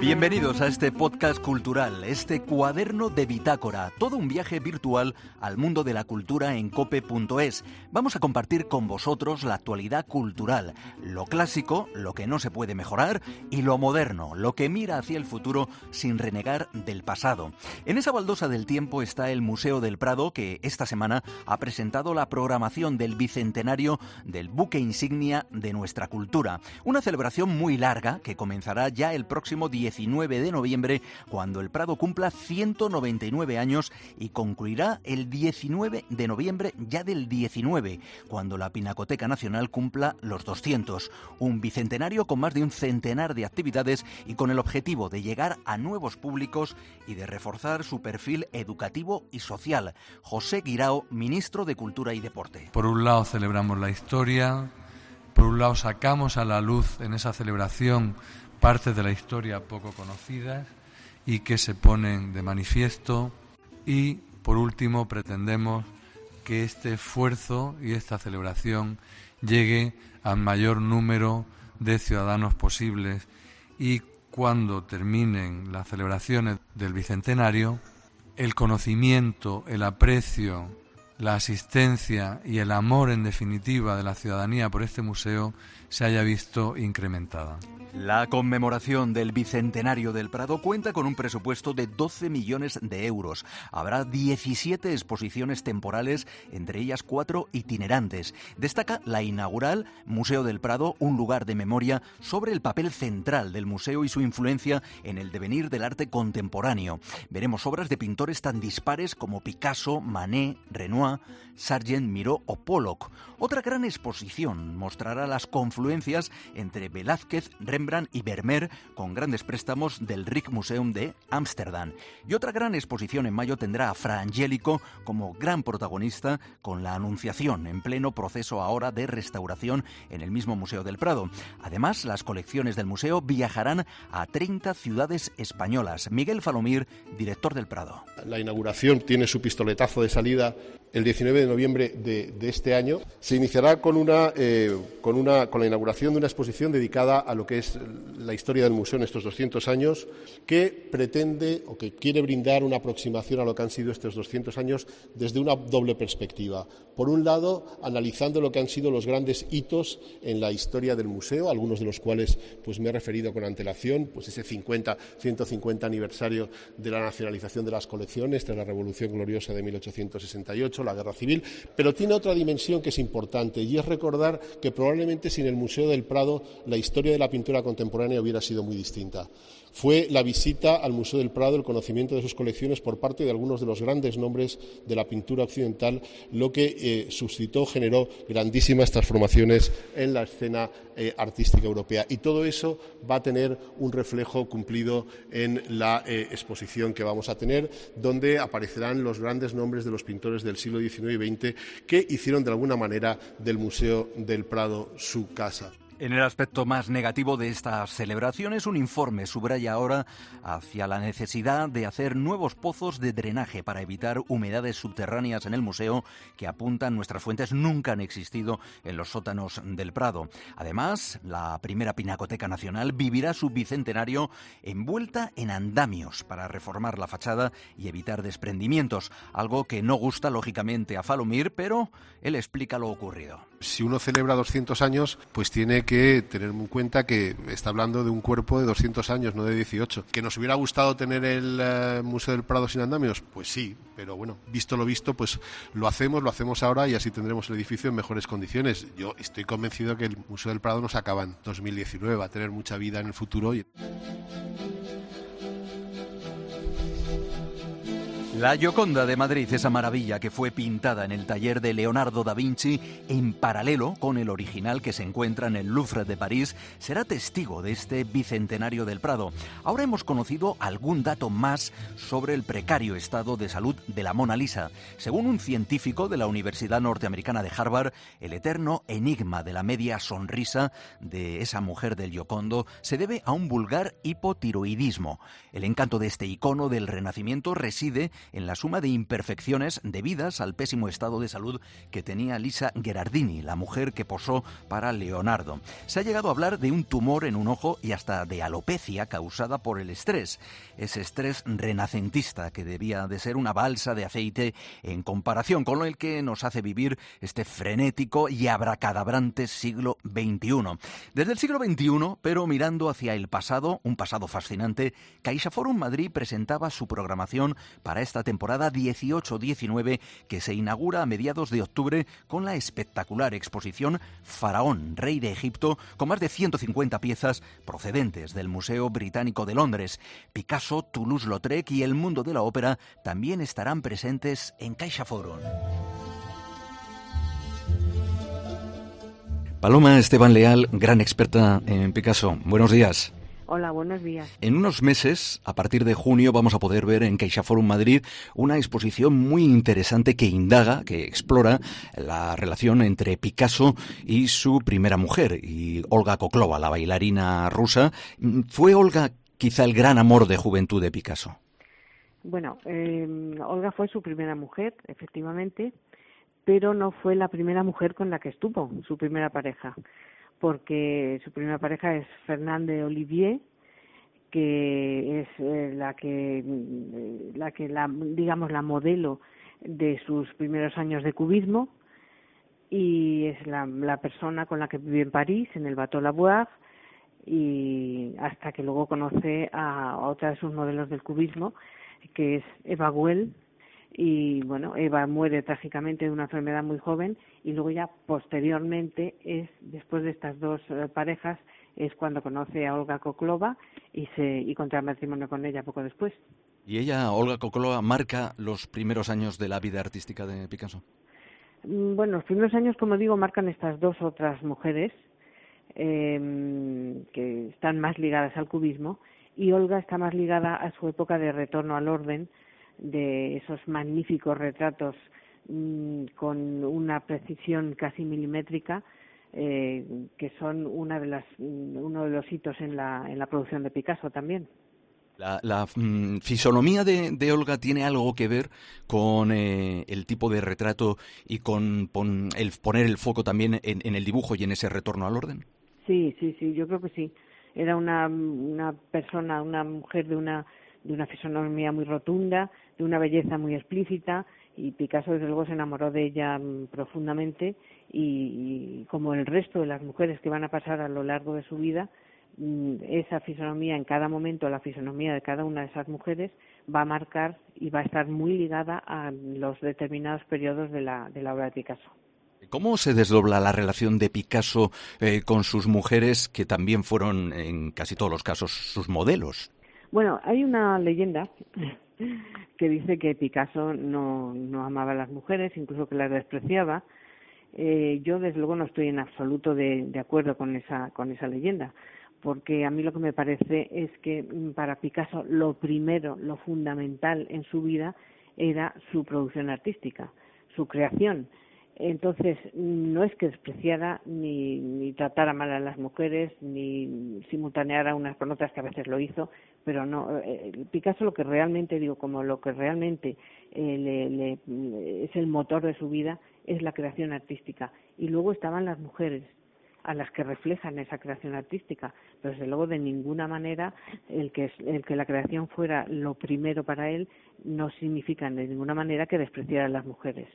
Bienvenidos a este podcast cultural, este cuaderno de bitácora, todo un viaje virtual al mundo de la cultura en cope.es. Vamos a compartir con vosotros la actualidad cultural, lo clásico, lo que no se puede mejorar y lo moderno, lo que mira hacia el futuro sin renegar del pasado. En esa baldosa del tiempo está el Museo del Prado que esta semana ha presentado la programación del bicentenario del buque insignia de nuestra cultura, una celebración muy larga que comenzará ya el próximo día 19 de noviembre, cuando el Prado cumpla 199 años y concluirá el 19 de noviembre ya del 19, cuando la Pinacoteca Nacional cumpla los 200. Un bicentenario con más de un centenar de actividades y con el objetivo de llegar a nuevos públicos y de reforzar su perfil educativo y social. José Guirao, ministro de Cultura y Deporte. Por un lado celebramos la historia, por un lado sacamos a la luz en esa celebración partes de la historia poco conocidas y que se ponen de manifiesto. Y por último pretendemos que este esfuerzo y esta celebración llegue al mayor número de ciudadanos posibles. Y cuando terminen las celebraciones del Bicentenario, el conocimiento, el aprecio, la asistencia y el amor en definitiva de la ciudadanía por este museo se haya visto incrementada. La conmemoración del Bicentenario del Prado cuenta con un presupuesto de 12 millones de euros. Habrá 17 exposiciones temporales, entre ellas cuatro itinerantes. Destaca la inaugural Museo del Prado, un lugar de memoria sobre el papel central del museo y su influencia en el devenir del arte contemporáneo. Veremos obras de pintores tan dispares como Picasso, Manet, Renoir, Sargent, Miró o Pollock. Otra gran exposición mostrará las confluencias entre Velázquez, Rembrandt y Vermeer con grandes préstamos del Rijksmuseum de Ámsterdam. Y otra gran exposición en mayo tendrá a Fra Angelico como gran protagonista con la Anunciación en pleno proceso ahora de restauración en el mismo Museo del Prado. Además, las colecciones del museo viajarán a 30 ciudades españolas. Miguel Falomir, director del Prado. La inauguración tiene su pistoletazo de salida el 19 de noviembre de, este año. Se iniciará con, una, eh, con, una, con la inauguración de una exposición dedicada a lo que es la historia del museo en estos 200 años, que pretende o que quiere brindar una aproximación a lo que han sido estos 200 años desde una doble perspectiva. Por un lado, analizando lo que han sido los grandes hitos en la historia del museo, algunos de los cuales pues, me he referido con antelación, pues ese 50, 150 aniversario de la nacionalización de las colecciones tras la Revolución Gloriosa de 1868 la guerra civil, pero tiene otra dimensión que es importante y es recordar que probablemente sin el Museo del Prado la historia de la pintura contemporánea hubiera sido muy distinta. Fue la visita al Museo del Prado, el conocimiento de sus colecciones por parte de algunos de los grandes nombres de la pintura occidental, lo que eh, suscitó, generó grandísimas transformaciones en la escena eh, artística europea. Y todo eso va a tener un reflejo cumplido en la eh, exposición que vamos a tener, donde aparecerán los grandes nombres de los pintores del siglo XIX y XX que hicieron de alguna manera del Museo del Prado su casa. En el aspecto más negativo de estas celebraciones, un informe subraya ahora hacia la necesidad de hacer nuevos pozos de drenaje para evitar humedades subterráneas en el museo que apuntan nuestras fuentes nunca han existido en los sótanos del Prado. Además, la primera Pinacoteca Nacional vivirá su bicentenario envuelta en andamios para reformar la fachada y evitar desprendimientos, algo que no gusta lógicamente a Falomir, pero él explica lo ocurrido. Si uno celebra 200 años, pues tiene que tener en cuenta que está hablando de un cuerpo de 200 años, no de 18. ¿Que nos hubiera gustado tener el eh, Museo del Prado sin andamios? Pues sí, pero bueno, visto lo visto, pues lo hacemos, lo hacemos ahora y así tendremos el edificio en mejores condiciones. Yo estoy convencido que el Museo del Prado no se acaba en 2019, va a tener mucha vida en el futuro. La Gioconda de Madrid, esa maravilla que fue pintada en el taller de Leonardo da Vinci en paralelo con el original que se encuentra en el Louvre de París, será testigo de este bicentenario del Prado. Ahora hemos conocido algún dato más sobre el precario estado de salud de la Mona Lisa. Según un científico de la Universidad Norteamericana de Harvard, el eterno enigma de la media sonrisa de esa mujer del Giocondo se debe a un vulgar hipotiroidismo. El encanto de este icono del Renacimiento reside en la suma de imperfecciones debidas al pésimo estado de salud que tenía Lisa Gherardini, la mujer que posó para Leonardo. Se ha llegado a hablar de un tumor en un ojo y hasta de alopecia causada por el estrés, ese estrés renacentista que debía de ser una balsa de aceite en comparación con el que nos hace vivir este frenético y abracadabrante siglo XXI. Desde el siglo XXI, pero mirando hacia el pasado, un pasado fascinante, CaixaForum Madrid presentaba su programación para esta temporada 18-19 que se inaugura a mediados de octubre con la espectacular exposición Faraón, rey de Egipto, con más de 150 piezas procedentes del Museo Británico de Londres. Picasso, Toulouse-Lautrec y el mundo de la ópera también estarán presentes en CaixaForum. Paloma Esteban Leal, gran experta en Picasso. Buenos días. Hola, buenos días. En unos meses, a partir de junio, vamos a poder ver en CaixaForum Madrid una exposición muy interesante que indaga, que explora la relación entre Picasso y su primera mujer, y Olga Koklova, la bailarina rusa. ¿Fue Olga quizá el gran amor de juventud de Picasso? Bueno, eh, Olga fue su primera mujer, efectivamente pero no fue la primera mujer con la que estuvo, su primera pareja, porque su primera pareja es Fernande Olivier, que es eh, la que mm, la que la digamos la modelo de sus primeros años de cubismo y es la, la persona con la que vive en París en el Bateau Lavoir y hasta que luego conoce a otra de sus modelos del cubismo que es Eva Guel y bueno, Eva muere trágicamente de una enfermedad muy joven y luego ya posteriormente es después de estas dos eh, parejas es cuando conoce a Olga Koklova y se y contrae matrimonio con ella poco después. ¿Y ella, Olga Koklova, marca los primeros años de la vida artística de Picasso? Mm, bueno, los primeros años, como digo, marcan estas dos otras mujeres eh, que están más ligadas al cubismo y Olga está más ligada a su época de retorno al orden, de esos magníficos retratos mm, con una precisión casi milimétrica eh, que son una de las, mm, uno de los hitos en la, en la producción de Picasso también. La, mm, fisonomía de, Olga tiene algo que ver con eh, el tipo de retrato y con el poner el foco también en, en, el dibujo y en ese retorno al orden. Sí, sí, sí, yo creo que sí. Era una, una persona, una mujer de una de una fisonomía muy rotunda, de una belleza muy explícita y Picasso desde luego se enamoró de ella mm, profundamente y, como el resto de las mujeres que van a pasar a lo largo de su vida, mm, esa fisonomía en cada momento, la fisonomía de cada una de esas mujeres va a marcar y va a estar muy ligada a los determinados periodos de la, de la obra de Picasso. ¿Cómo se desdobla la relación de Picasso eh, con sus mujeres, que también fueron en casi todos los casos sus modelos? Bueno, hay una leyenda que dice que Picasso no, no amaba a las mujeres, incluso que las despreciaba. Eh, yo, desde luego, no estoy en absoluto de, acuerdo con esa, con esa leyenda, porque a mí lo que me parece es que mm, para Picasso lo primero, lo fundamental en su vida era su producción artística, su creación entonces, no es que despreciara ni, ni tratara mal a las mujeres, ni simultaneara unas con otras, que a veces lo hizo, pero no. Eh, Picasso lo que realmente, digo, como lo que realmente eh, le, es el motor de su vida, es la creación artística. Y luego estaban las mujeres, a las que reflejan esa creación artística, pero desde luego de ninguna manera el que, el que la creación fuera lo primero para él no significa de ninguna manera que despreciara a las mujeres.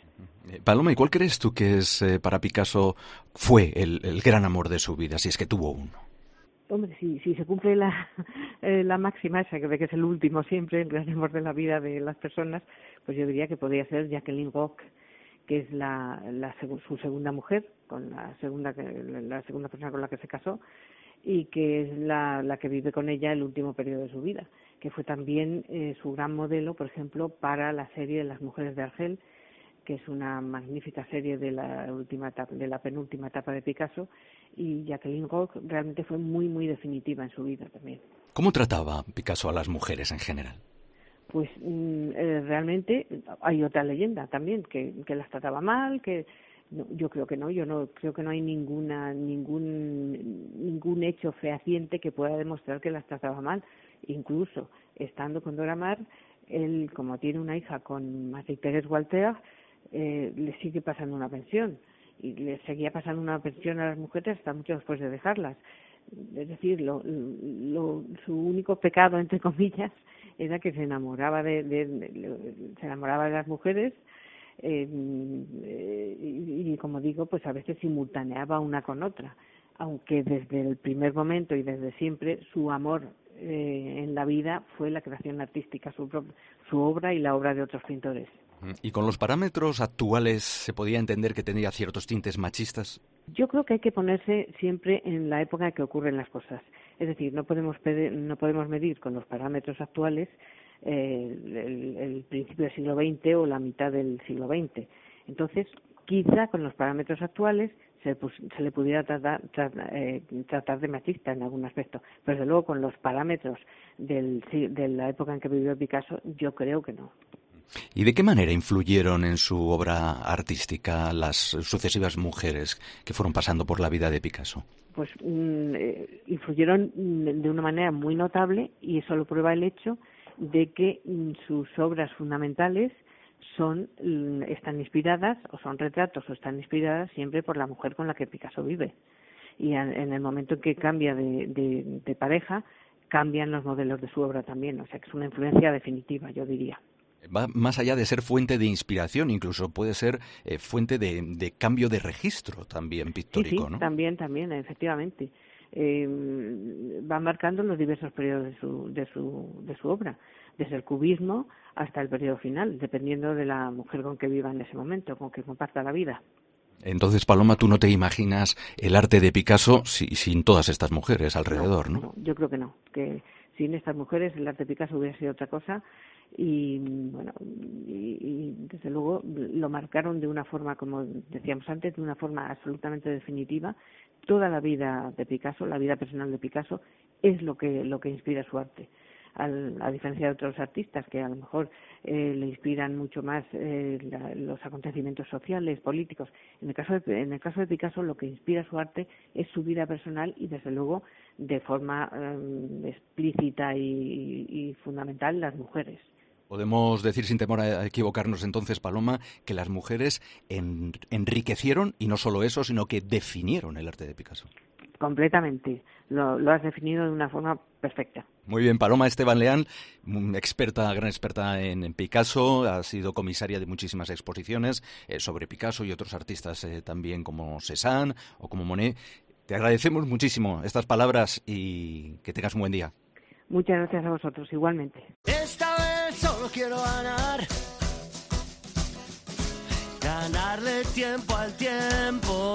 Eh, Paloma, ¿y cuál crees tú que es eh, para Picasso fue el, gran amor de su vida, si es que tuvo uno? Hombre, si, si se cumple la, eh, la máxima esa que ve que es el último siempre, el gran amor de la vida de las personas, pues yo diría que podría ser Jacqueline Rock, que es la, la, su segunda mujer, con la segunda, la segunda persona con la que se casó, y que es la, la que vive con ella el último periodo de su vida, que fue también eh, su gran modelo, por ejemplo, para la serie de las mujeres de Argel, que es una magnífica serie de la última etapa, de la penúltima etapa de Picasso, y Jacqueline Rock realmente fue muy, muy definitiva en su vida también. ¿Cómo trataba Picasso a las mujeres en general? pues mm, eh, realmente hay otra leyenda también que, que las trataba mal, que yo creo que no, yo no creo que no hay ninguna ningún ningún hecho fehaciente que pueda demostrar que las trataba mal, incluso estando con Dora Maar él, como tiene una hija con Marie Pérez Walter, eh, le sigue pasando una pensión y le seguía pasando una pensión a las mujeres hasta mucho después de dejarlas. Es decir, lo, su único pecado, entre comillas, era que se enamoraba de, se enamoraba de las mujeres eh, y, como digo, pues a veces simultaneaba una con otra, aunque desde el primer momento y desde siempre su amor eh, en la vida fue la creación artística, su, su obra y la obra de otros pintores. ¿Y con los parámetros actuales se podía entender que tendría ciertos tintes machistas? Yo creo que hay que ponerse siempre en la época en que ocurren las cosas. Es decir, no podemos, no podemos medir con los parámetros actuales eh, el, principio del siglo XX o la mitad del siglo XX. Entonces, quizá con los parámetros actuales se, le pudiera tratar, eh, tratar, de machista en algún aspecto, pero desde luego con los parámetros de la época en que vivió Picasso, yo creo que no. ¿Y de qué manera influyeron en su obra artística las sucesivas mujeres que fueron pasando por la vida de Picasso? Pues mm, eh, influyeron de una manera muy notable y eso lo prueba el hecho de que mm, sus obras fundamentales son mm, están inspiradas o son retratos o están inspiradas siempre por la mujer con la que Picasso vive. Y en el momento en que cambia de pareja cambian los modelos de su obra también. O sea que es una influencia definitiva yo diría. Va más allá de ser fuente de inspiración, incluso puede ser eh, fuente de, cambio de registro también pictórico, sí, También, también, efectivamente. Eh, va marcando los diversos periodos de su, de, su, de su obra, desde el cubismo hasta el periodo final, dependiendo de la mujer con que viva en ese momento, con que comparta la vida. Entonces, Paloma, tú no te imaginas el arte de Picasso sin todas estas mujeres alrededor, ¿no? ¿no? Yo creo que no, que sin estas mujeres el arte de Picasso hubiera sido otra cosa y bueno y, desde luego lo marcaron de una forma como decíamos antes de una forma absolutamente definitiva toda la vida de Picasso la vida personal de Picasso es lo que lo que inspira su arte a diferencia de otros artistas que a lo mejor eh, le inspiran mucho más eh, los acontecimientos sociales, políticos. En el, caso de, en el caso de Picasso, lo que inspira su arte es su vida personal y, desde luego, de forma eh, explícita y fundamental, las mujeres. Podemos decir sin temor a equivocarnos entonces, Paloma, que las mujeres enriquecieron, y no solo eso, sino que definieron el arte de Picasso. Completamente. Lo, has definido de una forma perfecta. Muy bien, Paloma Esteban Leán, experta, gran experta en, Picasso, ha sido comisaria de muchísimas exposiciones eh, sobre Picasso y otros artistas eh, también como Cézanne o como Monet. Te agradecemos muchísimo estas palabras y que tengas un buen día. Muchas gracias a vosotros, igualmente. Esta vez solo quiero ganar. Ganarle tiempo al tiempo.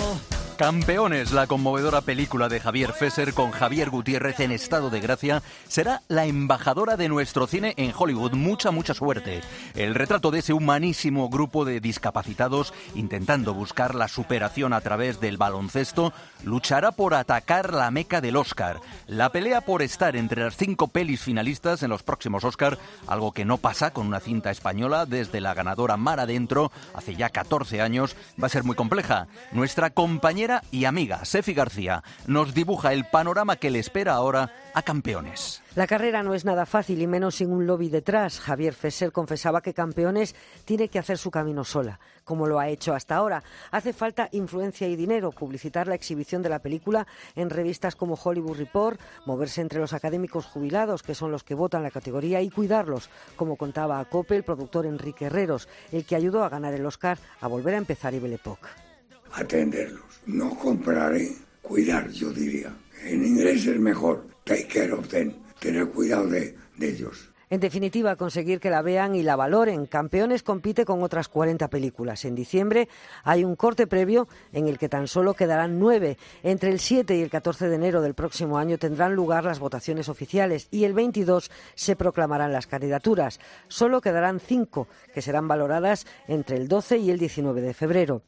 Campeones, la conmovedora película de Javier Fesser con Javier Gutiérrez en estado de gracia, será la embajadora de nuestro cine en Hollywood. Mucha, mucha suerte. El retrato de ese humanísimo grupo de discapacitados intentando buscar la superación a través del baloncesto luchará por atacar la meca del Oscar. La pelea por estar entre las cinco pelis finalistas en los próximos Oscar, algo que no pasa con una cinta española desde la ganadora Mar Adentro hace ya 14 años, va a ser muy compleja. Nuestra compañera y amiga, Sefi García, nos dibuja el panorama que le espera ahora a campeones. La carrera no es nada fácil y menos sin un lobby detrás. Javier Fesser confesaba que Campeones tiene que hacer su camino sola, como lo ha hecho hasta ahora. Hace falta influencia y dinero, publicitar la exhibición de la película en revistas como Hollywood Report, moverse entre los académicos jubilados, que son los que votan la categoría, y cuidarlos, como contaba a Cope el productor Enrique Herreros, el que ayudó a ganar el Oscar a volver a empezar Epoch atenderlos. No compraré, cuidar, yo diría. En inglés es mejor, take care of them, tener cuidado de, ellos. En definitiva, conseguir que la vean y la valoren. Campeones compite con otras 40 películas. En diciembre hay un corte previo en el que tan solo quedarán nueve. Entre el 7 y el 14 de enero del próximo año tendrán lugar las votaciones oficiales y el 22 se proclamarán las candidaturas. Solo quedarán cinco, que serán valoradas entre el 12 y el 19 de febrero.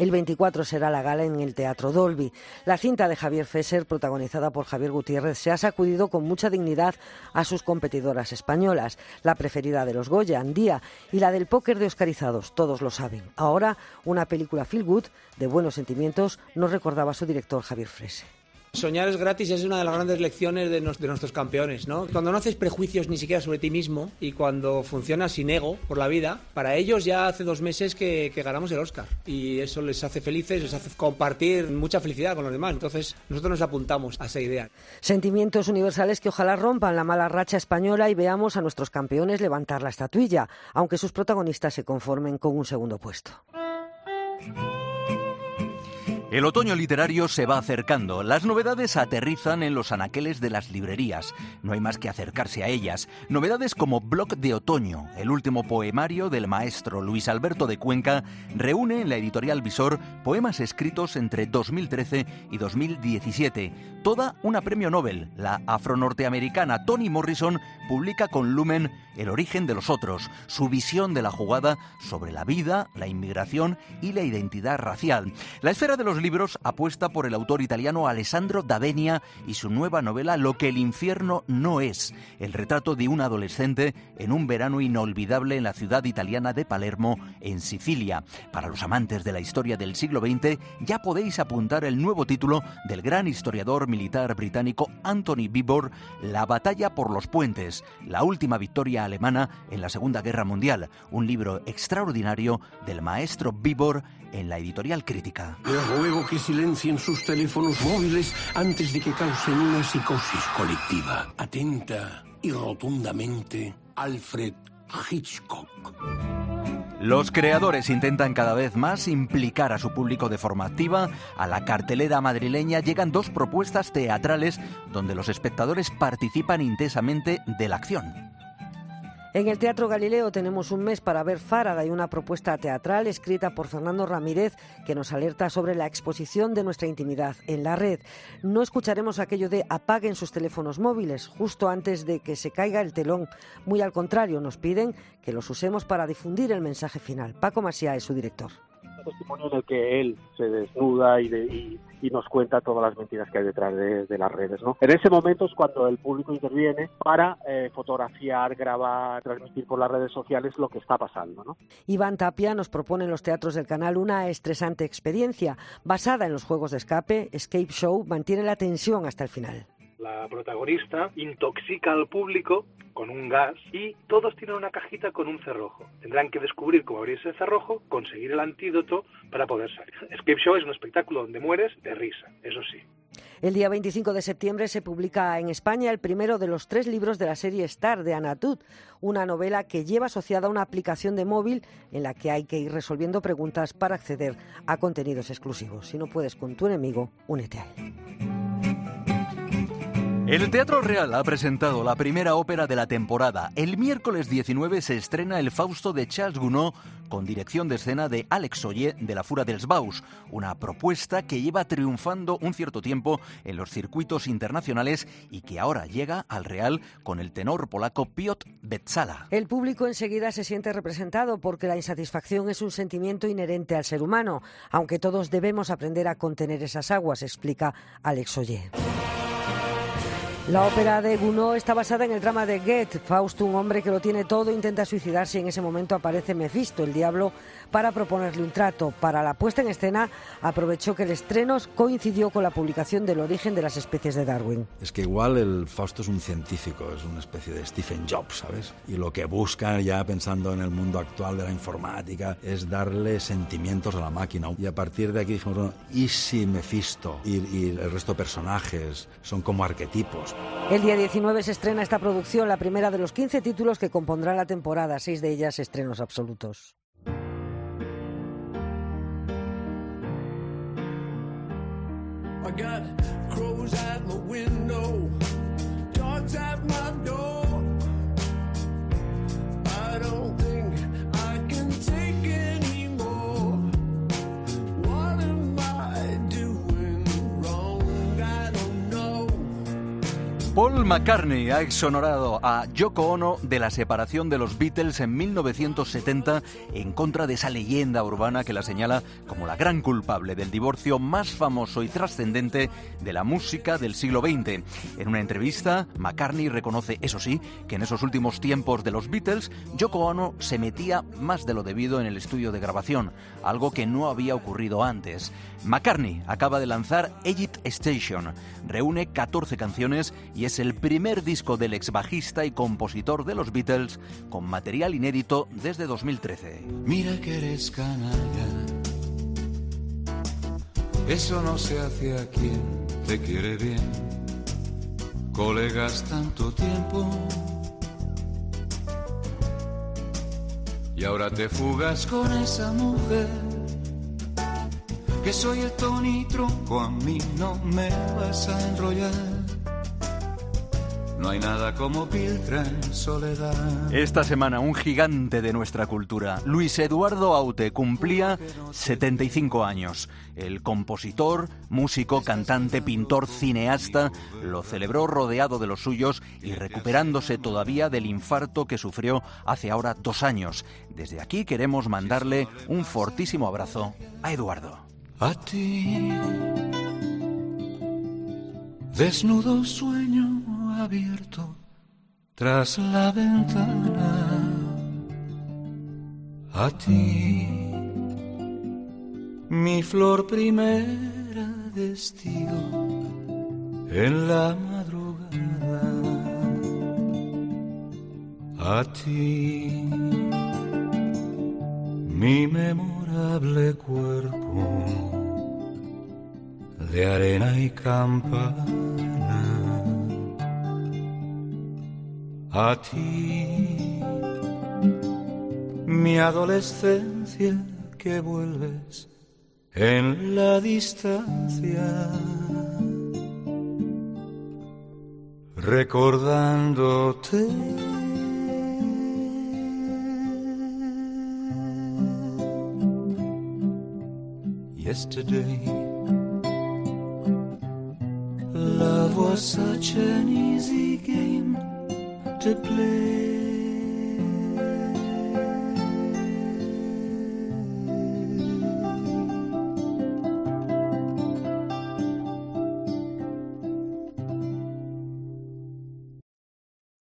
El 24 será la gala en el Teatro Dolby. La cinta de Javier Fesser, protagonizada por Javier Gutiérrez, se ha sacudido con mucha dignidad a sus competidoras españolas. La preferida de los Goya, Andía, y la del póker de Oscarizados, todos lo saben. Ahora, una película feel good, de buenos sentimientos, nos recordaba su director Javier Fesser. Soñar es gratis es una de las grandes lecciones de, nuestros campeones, ¿no? Cuando no haces prejuicios ni siquiera sobre ti mismo y cuando funcionas sin ego por la vida, para ellos ya hace dos meses que, ganamos el Oscar y eso les hace felices, les hace compartir mucha felicidad con los demás. Entonces nosotros nos apuntamos a esa idea. Sentimientos universales que ojalá rompan la mala racha española y veamos a nuestros campeones levantar la estatuilla, aunque sus protagonistas se conformen con un segundo puesto. El otoño literario se va acercando. Las novedades aterrizan en los anaqueles de las librerías. No hay más que acercarse a ellas. Novedades como Blog de Otoño, el último poemario del maestro Luis Alberto de Cuenca, reúne en la editorial Visor poemas escritos entre 2013 y 2017. Toda una premio Nobel. La afronorteamericana Toni Morrison publica con Lumen El origen de los otros, su visión de la jugada sobre la vida, la inmigración y la identidad racial. La esfera de los libros apuesta por el autor italiano Alessandro Davenia y su nueva novela Lo que el infierno no es, el retrato de un adolescente en un verano inolvidable en la ciudad italiana de Palermo, en Sicilia. Para los amantes de la historia del siglo XX, ya podéis apuntar el nuevo título del gran historiador militar británico Anthony Bibor, La batalla por los puentes, la última victoria alemana en la Segunda Guerra Mundial, un libro extraordinario del maestro Bibor en la editorial crítica. Ruego que silencien sus teléfonos móviles antes de que causen una psicosis colectiva. Atenta y rotundamente, Alfred Hitchcock. Los creadores intentan cada vez más implicar a su público de forma activa. A la cartelera madrileña llegan dos propuestas teatrales donde los espectadores participan intensamente de la acción. En el Teatro Galileo tenemos un mes para ver Fáraga y una propuesta teatral escrita por Fernando Ramírez que nos alerta sobre la exposición de nuestra intimidad en la red. No escucharemos aquello de apaguen sus teléfonos móviles justo antes de que se caiga el telón. Muy al contrario, nos piden que los usemos para difundir el mensaje final. Paco Masía es su director testimonio en el que él se desnuda y, nos cuenta todas las mentiras que hay detrás de, las redes. ¿no? En ese momento es cuando el público interviene para eh, fotografiar, grabar, transmitir por las redes sociales lo que está pasando. ¿no? Iván Tapia nos propone en los teatros del canal una estresante experiencia basada en los juegos de escape. Escape Show mantiene la tensión hasta el final. La protagonista intoxica al público con un gas y todos tienen una cajita con un cerrojo. Tendrán que descubrir cómo abrir ese cerrojo, conseguir el antídoto para poder salir. Escape Show es un espectáculo donde mueres de risa, eso sí. El día 25 de septiembre se publica en España el primero de los tres libros de la serie Star de Anatut, una novela que lleva asociada una aplicación de móvil en la que hay que ir resolviendo preguntas para acceder a contenidos exclusivos. Si no puedes con tu enemigo, únete a él. El Teatro Real ha presentado la primera ópera de la temporada. El miércoles 19 se estrena El Fausto de Charles Gounod con dirección de escena de Alex Oye de la Fura dels Baus, una propuesta que lleva triunfando un cierto tiempo en los circuitos internacionales y que ahora llega al Real con el tenor polaco Piotr Betzala. El público enseguida se siente representado porque la insatisfacción es un sentimiento inherente al ser humano, aunque todos debemos aprender a contener esas aguas, explica Alex Oye. La ópera de Gounod está basada en el drama de Goethe. Fausto, un hombre que lo tiene todo, intenta suicidarse y en ese momento aparece Mephisto, el diablo, para proponerle un trato. Para la puesta en escena, aprovechó que el estreno coincidió con la publicación del origen de las especies de Darwin. Es que igual el Fausto es un científico, es una especie de Stephen Jobs, ¿sabes? Y lo que busca, ya pensando en el mundo actual de la informática, es darle sentimientos a la máquina. Y a partir de aquí dijimos, bueno, ¿y si Mephisto y, y el resto de personajes son como arquetipos? El día 19 se estrena esta producción, la primera de los 15 títulos que compondrá la temporada, seis de ellas estrenos absolutos. Paul McCartney ha exonerado a Yoko Ono de la separación de los Beatles en 1970 en contra de esa leyenda urbana que la señala como la gran culpable del divorcio más famoso y trascendente de la música del siglo XX. En una entrevista, McCartney reconoce, eso sí, que en esos últimos tiempos de los Beatles, Yoko Ono se metía más de lo debido en el estudio de grabación, algo que no había ocurrido antes. McCartney acaba de lanzar Egypt Station, reúne 14 canciones y es el primer disco del ex bajista y compositor de los Beatles con material inédito desde 2013. Mira que eres canalla, eso no se hace a quien te quiere bien. Colegas tanto tiempo y ahora te fugas con esa mujer que soy el Tony Tronco, a mí no me vas a enrollar. No hay nada como Piltra en soledad. Esta semana un gigante de nuestra cultura, Luis Eduardo Aute, cumplía 75 años. El compositor, músico, cantante, pintor, cineasta, lo celebró rodeado de los suyos y recuperándose todavía del infarto que sufrió hace ahora dos años. Desde aquí queremos mandarle un fortísimo abrazo a Eduardo. A ti, desnudo sueño abierto tras la ventana. A ti, mi flor primera destino en la madrugada. A ti, mi memorable cuerpo de arena y campana. A ti, mi adolescencia que vuelves en la distancia, recordándote. Yesterday, love was such an easy game to play.